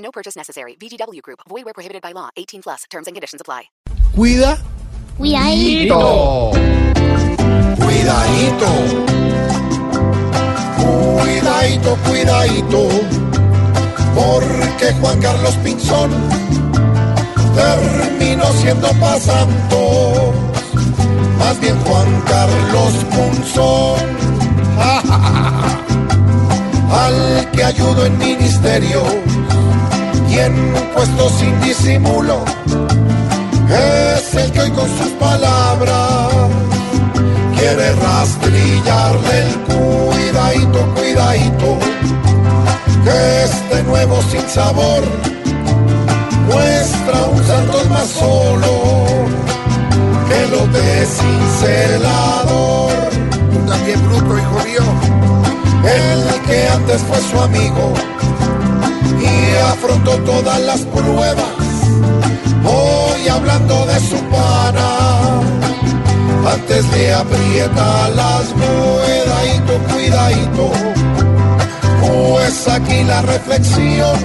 No purchase necessary. VGW Group. Void where prohibited by law. 18 plus. Terms and conditions apply. Cuida. Cuidadito. Cuidadito. Cuidadito, cuidadito. Porque Juan Carlos Pinzón terminó siendo pasando. Más bien Juan Carlos Punzón. Al que ayudó en ministerio y en puestos sin disimulo. Es el que hoy con sus palabras quiere rastrillarle el cuidadito, cuidadito, que este nuevo sin sabor muestra un Santos más solo que lo de cincelador. También bruto, hijo mío. El que antes fue su amigo afrontó todas las pruebas, hoy hablando de su pana antes le aprieta las cuidadito, cuidadito. Pues aquí la reflexión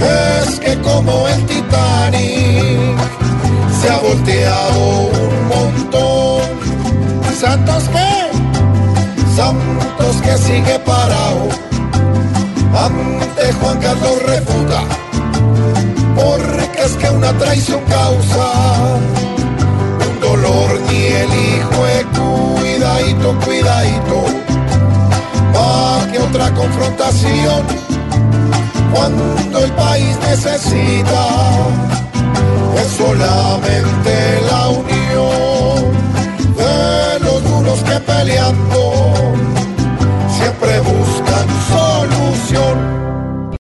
es que como el Titanic se ha volteado un montón. ¿Santos qué? Santos que sigue parado ante Juan Carlos traición causa. Dolor ni el hijo de cuidadito, cuidadito, pa' que otra confrontación. Cuando el país necesita es solamente.